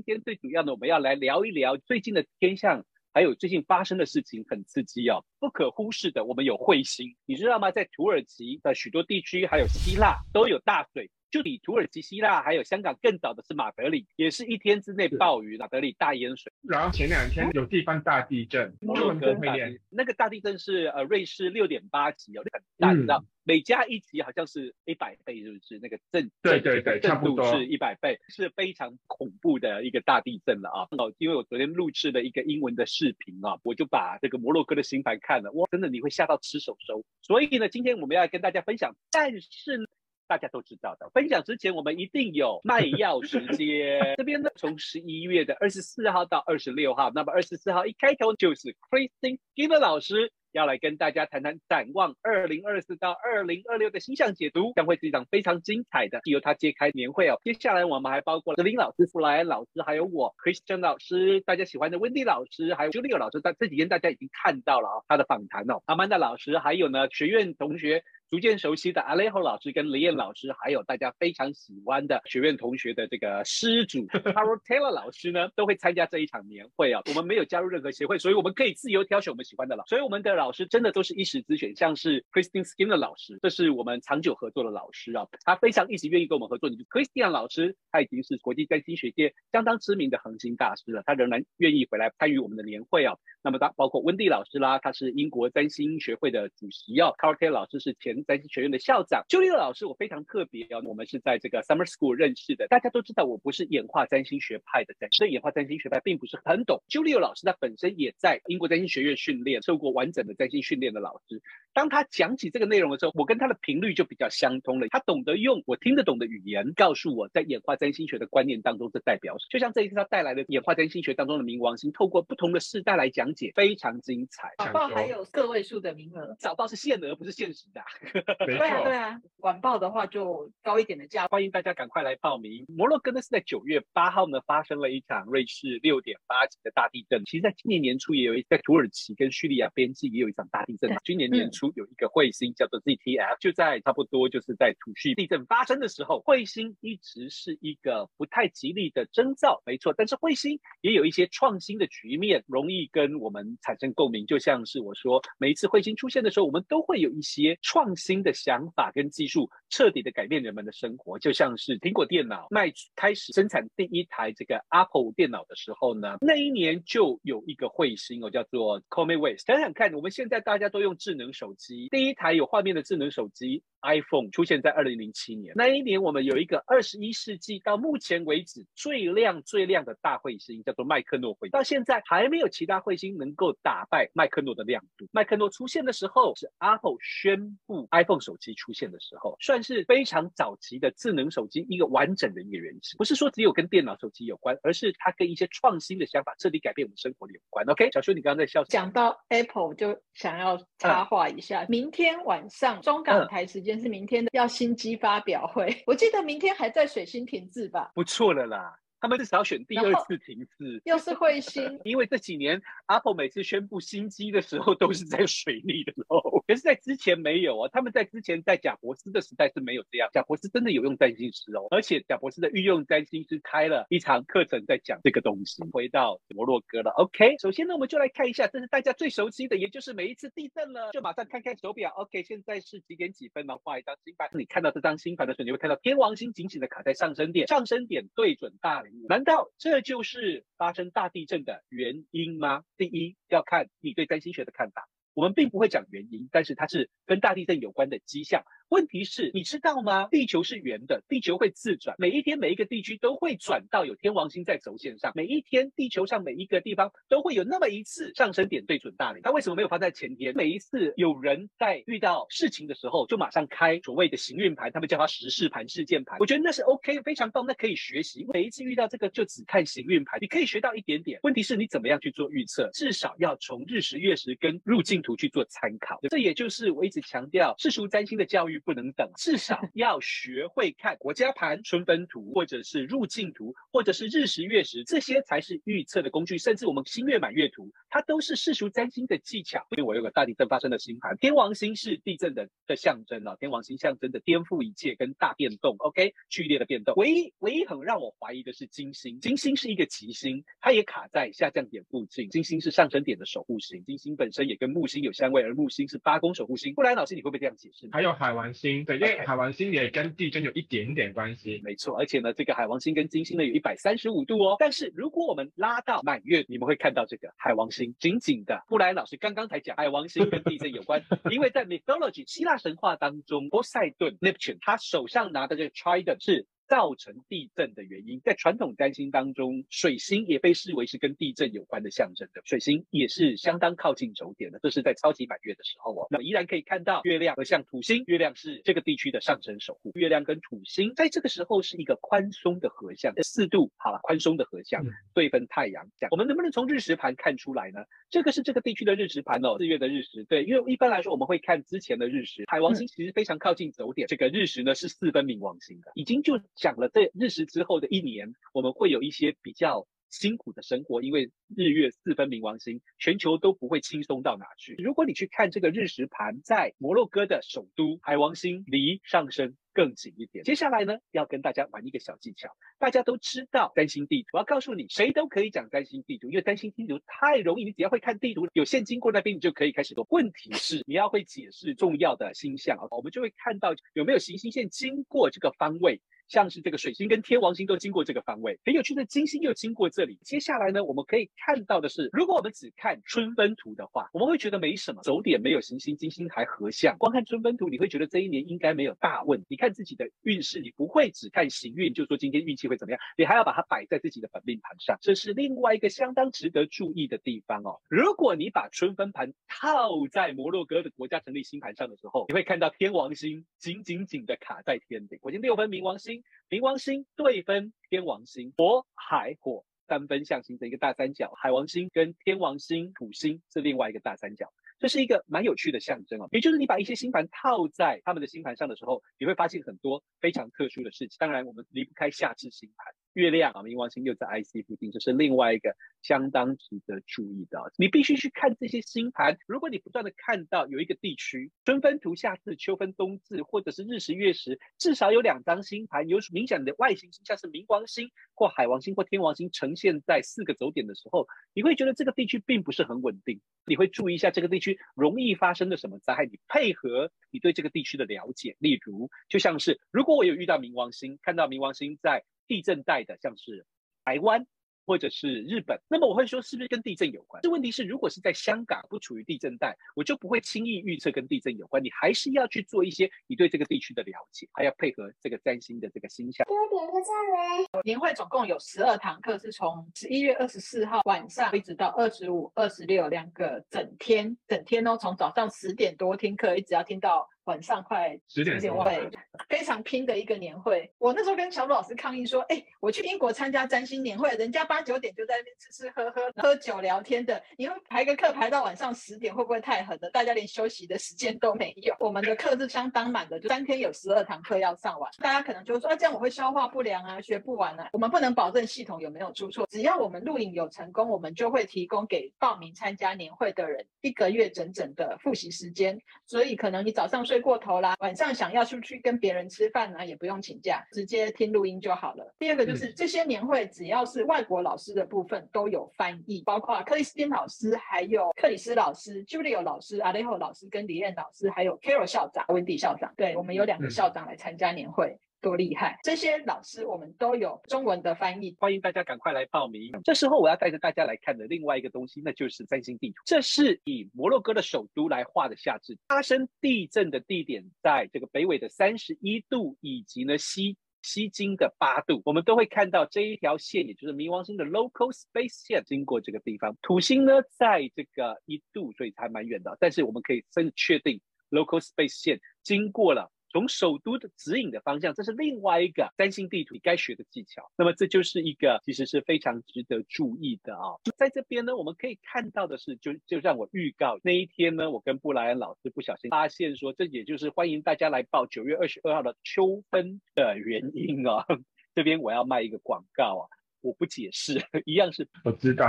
今天最主要的，我们要来聊一聊最近的天象，还有最近发生的事情很刺激哦，不可忽视的，我们有彗星，你知道吗？在土耳其的许多地区，还有希腊都有大水。就比土耳其、希腊还有香港更早的是马德里，也是一天之内暴雨，马德里大淹水。然后前两天有地方大地震，摩洛哥大地震，那个大地震是呃瑞士六点八级哦，很大，你知道，每加一级好像是一百倍，是不是？那个震对对对，差不多是一百倍，是非常恐怖的一个大地震了啊！哦，因为我昨天录制了一个英文的视频啊，我就把这个摩洛哥的新盘看了，哇，真的你会吓到吃手手。所以呢，今天我们要跟大家分享，但是。大家都知道的，分享之前我们一定有卖药时间。这边呢，从十一月的二十四号到二十六号，那么二十四号一开头就是 Christine Giver 老师要来跟大家谈谈展望二零二四到二零二六的星象解读，将会是一场非常精彩的，由他揭开年会哦。接下来我们还包括了林老师、弗莱恩老师，还有我 Christian 老师，大家喜欢的 Wendy 老师，还有 Julia 老师，在这几天大家已经看到了啊，他的访谈哦。Amanda 老师，还有呢学院同学。逐渐熟悉的 Alejo 老师跟李燕老师，还有大家非常喜欢的 学院同学的这个师主 Harold Taylor 老师呢，都会参加这一场年会啊。我们没有加入任何协会，所以我们可以自由挑选我们喜欢的老师。所以我们的老师真的都是一时之选，像是 Christine Skinner 老师，这是我们长久合作的老师啊。他非常一直愿意跟我们合作。你就 Christian 老师，他已经是国际占星学界相当知名的恒星大师了，他仍然愿意回来参与我们的年会啊。那么他包括温蒂老师啦，他是英国占星学会的主席啊。Harold Taylor 老师是前占星学院的校长。Julia 老师，我非常特别啊，我们是在这个 Summer School 认识的。大家都知道，我不是演化占星学派的所以演化占星学派并不是很懂。Julia 老师他本身也在英国占星学院训练，受过完整的占星训练的老师。当他讲起这个内容的时候，我跟他的频率就比较相通了。他懂得用我听得懂的语言告诉我在演化占星学的观念当中这代表，就像这一次他带来的演化占星学当中的冥王星，透过不同的世代来讲解，非常。精彩，早报还有个位数的名额，早报是限额，不是限时的。对啊，对啊，晚报的话就高一点的价。欢迎大家赶快来报名。摩洛哥呢是在九月八号呢发生了一场瑞士六点八级的大地震。其实，在今年年初也有一，在土耳其跟叙利亚边境也有一场大地震。今年年初有一个彗星叫做 ZTF，就在差不多就是在土叙地震发生的时候，彗星一直是一个不太吉利的征兆，没错。但是彗星也有一些创新的局面，容易跟我们产生。共鸣就像是我说，每一次彗星出现的时候，我们都会有一些创新的想法跟技术，彻底的改变人们的生活。就像是苹果电脑卖开始生产第一台这个 Apple 电脑的时候呢，那一年就有一个彗星哦，叫做 c o m e w a s t。想想看，我们现在大家都用智能手机，第一台有画面的智能手机。iPhone 出现在二零零七年，那一年我们有一个二十一世纪到目前为止最亮最亮的大彗星，叫做麦克诺彗星。到现在还没有其他彗星能够打败麦克诺的亮度。麦克诺出现的时候是 Apple 宣布 iPhone 手机出现的时候，算是非常早期的智能手机一个完整的一个原型。不是说只有跟电脑手机有关，而是它跟一些创新的想法彻底改变我们生活的有关。OK，小修，你刚刚在笑。讲到 Apple 就想要插话一下，嗯、明天晚上中港台时间。是明天的要新机发表会，我记得明天还在水星停滞吧？不错了啦。他们至少要选第二次停滞，又是彗星，因为这几年 Apple 每次宣布新机的时候都是在水里的时候，可是，在之前没有啊。他们在之前在贾博士的时代是没有这样，贾博士真的有用占星师哦，而且贾博士的御用占星师开了一场课程在讲这个东西。回到摩洛哥了，OK，首先呢，我们就来看一下，这是大家最熟悉的，也就是每一次地震了，就马上看看手表，OK，现在是几点几分呢？画一张星盘，你看到这张星盘的时候，你会看到天王星紧紧的卡在上升点，上升点对准大难道这就是发生大地震的原因吗？第一，要看你对占星学的看法。我们并不会讲原因，但是它是跟大地震有关的迹象。问题是，你知道吗？地球是圆的，地球会自转，每一天每一个地区都会转到有天王星在轴线上。每一天，地球上每一个地方都会有那么一次上升点对准大陵。它为什么没有发在前天？每一次有人在遇到事情的时候，就马上开所谓的行运盘，他们叫它时事盘、事件盘。我觉得那是 OK，非常棒，那可以学习。每一次遇到这个，就只看行运盘，你可以学到一点点。问题是你怎么样去做预测？至少要从日食、月食跟入境图去做参考。这也就是我一直强调世俗占星的教育。不能等，至少 要学会看国家盘、春分图，或者是入境图，或者是日食月食，这些才是预测的工具。甚至我们新月满月图，它都是世俗占星的技巧。因为我有个大地震发生的星盘，天王星是地震的的象征啊，天王星象征的颠覆一切跟大变动，OK，剧烈的变动。唯一唯一很让我怀疑的是金星，金星是一个吉星，它也卡在下降点附近。金星是上升点的守护星，金星本身也跟木星有相位，而木星是八宫守护星。布莱恩老师，你会不会这样解释？还有海王星，对，因为海王星也跟地震有一点点关系。没错，而且呢，这个海王星跟金星呢有一百三十五度哦。但是如果我们拉到满月，你们会看到这个海王星紧紧的。布莱恩老师刚刚才讲，海王星跟地震有关，因为在 mythology 希腊神话当中，波塞顿 Neptune 他手上拿的这个 trident 是。造成地震的原因，在传统占星当中，水星也被视为是跟地震有关的象征的。水星也是相当靠近轴点的，这是在超级满月的时候哦。那依然可以看到月亮和像土星，月亮是这个地区的上升守护。月亮跟土星在这个时候是一个宽松的合相，四度好了，宽松的合相对分太阳。这样，我们能不能从日食盘看出来呢？这个是这个地区的日食盘哦，四月的日食。对，因为一般来说我们会看之前的日食，海王星其实非常靠近轴点，这个日食呢是四分冥王星的，已经就。讲了这日食之后的一年，我们会有一些比较辛苦的生活，因为日月四分冥王星，全球都不会轻松到哪去。如果你去看这个日食盘，在摩洛哥的首都，海王星离上升更紧一点。接下来呢，要跟大家玩一个小技巧。大家都知道占星地图，我要告诉你，谁都可以讲占星地图，因为占星地图太容易，你只要会看地图，有线经过那边，你就可以开始做。问题是你要会解释重要的星象啊，我们就会看到有没有行星线经过这个方位。像是这个水星跟天王星都经过这个方位，很有趣的金星又经过这里。接下来呢，我们可以看到的是，如果我们只看春分图的话，我们会觉得没什么，走点没有行星，金星还合相。光看春分图，你会觉得这一年应该没有大问。你看自己的运势，你不会只看行运，就说今天运气会怎么样，你还要把它摆在自己的本命盘上。这是另外一个相当值得注意的地方哦。如果你把春分盘套在摩洛哥的国家成立星盘上的时候，你会看到天王星紧紧紧的卡在天顶，我已经六分冥王星。冥王星对分天王星，火海火三分象形成一个大三角，海王星跟天王星土星是另外一个大三角，这是一个蛮有趣的象征哦。也就是你把一些星盘套在他们的星盘上的时候，你会发现很多非常特殊的事情。当然，我们离不开下至星盘。月亮啊，冥王星又在 IC 附近，这是另外一个相当值得注意的。你必须去看这些星盘。如果你不断的看到有一个地区春分图、夏至、秋分、冬至，或者是日食、月食，至少有两张星盘有明显的外行星，像是冥王星或海王星或天王星呈现在四个轴点的时候，你会觉得这个地区并不是很稳定。你会注意一下这个地区容易发生的什么灾害，你配合你对这个地区的了解。例如，就像是如果我有遇到冥王星，看到冥王星在。地震带的，像是台湾或者是日本，那么我会说是不是跟地震有关？这问题是，如果是在香港不处于地震带，我就不会轻易预测跟地震有关。你还是要去做一些你对这个地区的了解，还要配合这个占星的这个星象。多点个赞嘞！年会总共有十二堂课，是从十一月二十四号晚上一直到二十五、二十六两个整天，整天哦，从早上十点多听课，一直要听到。晚上快十点多，对，非常拼的一个年会。我那时候跟小鲁老师抗议说：“哎、欸，我去英国参加占星年会，人家八九点就在那边吃吃喝喝、喝酒聊天的，你会排个课排到晚上十点，会不会太狠了？大家连休息的时间都没有。我们的课是相当满的，就三天有十二堂课要上完。大家可能就说：啊，这样我会消化不良啊，学不完啊。我们不能保证系统有没有出错，只要我们录影有成功，我们就会提供给报名参加年会的人一个月整整的复习时间。所以可能你早上睡过头啦，晚上想要出去跟别人吃饭呢，也不用请假，直接听录音就好了。第二个就是、嗯、这些年会，只要是外国老师的部分都有翻译，包括克里斯汀老师、还有克里斯老师、Julio 老师、阿雷霍老师跟李燕老师，还有 Carol 校长、温迪校长。对，我们有两个校长来参加年会。嗯多厉害！这些老师我们都有中文的翻译，欢迎大家赶快来报名。这时候我要带着大家来看的另外一个东西，那就是三星地图。这是以摩洛哥的首都来画的夏至，发生地震的地点在这个北纬的三十一度，以及呢西西经的八度。我们都会看到这一条线，也就是冥王星的 local space 线经过这个地方。土星呢在这个一度，所以还蛮远的，但是我们可以真的确定 local space 线经过了。从首都的指引的方向，这是另外一个三星地图你该学的技巧。那么这就是一个其实是非常值得注意的啊。在这边呢，我们可以看到的是，就就让我预告那一天呢，我跟布莱恩老师不小心发现说，这也就是欢迎大家来报九月二十二号的秋分的原因啊。这边我要卖一个广告啊。我不解释，一样是我知道，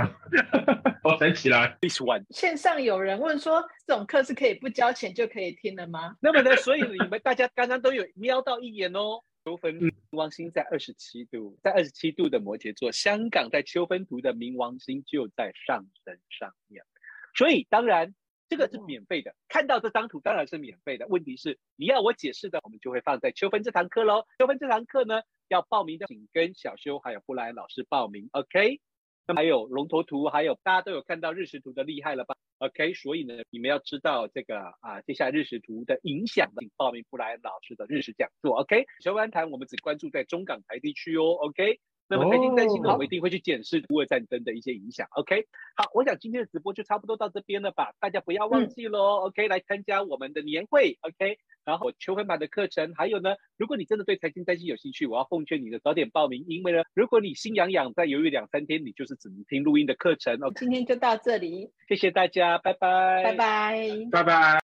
我想起来。This one，线上有人问说，这种课是可以不交钱就可以听的吗？那么呢，所以你们大家刚刚都有瞄到一眼哦。秋分冥王星在二十七度，在二十七度的摩羯座，香港在秋分图的冥王星就在上升上面，所以当然。这个是免费的，看到这张图当然是免费的。问题是你要我解释的，我们就会放在秋分这堂课喽。秋分这堂课呢，要报名的请跟小修还有布莱恩老师报名，OK？那么还有龙头图，还有大家都有看到日食图的厉害了吧？OK？所以呢，你们要知道这个啊，接下来日食图的影响，请报名布莱恩老师的日食讲座，OK？小湾谈我们只关注在中港台地区哦，OK？那么财经占星呢，我们一定会去检视乌俄战争的一些影响。OK，好，我想今天的直播就差不多到这边了吧？大家不要忘记喽。嗯、OK，来参加我们的年会。OK，然后求婚版的课程，还有呢，如果你真的对财经占星有兴趣，我要奉劝你的早点报名，因为呢，如果你心痒痒再犹豫两三天，你就是只能听录音的课程。OK，今天就到这里，谢谢大家，拜拜，拜拜，拜拜。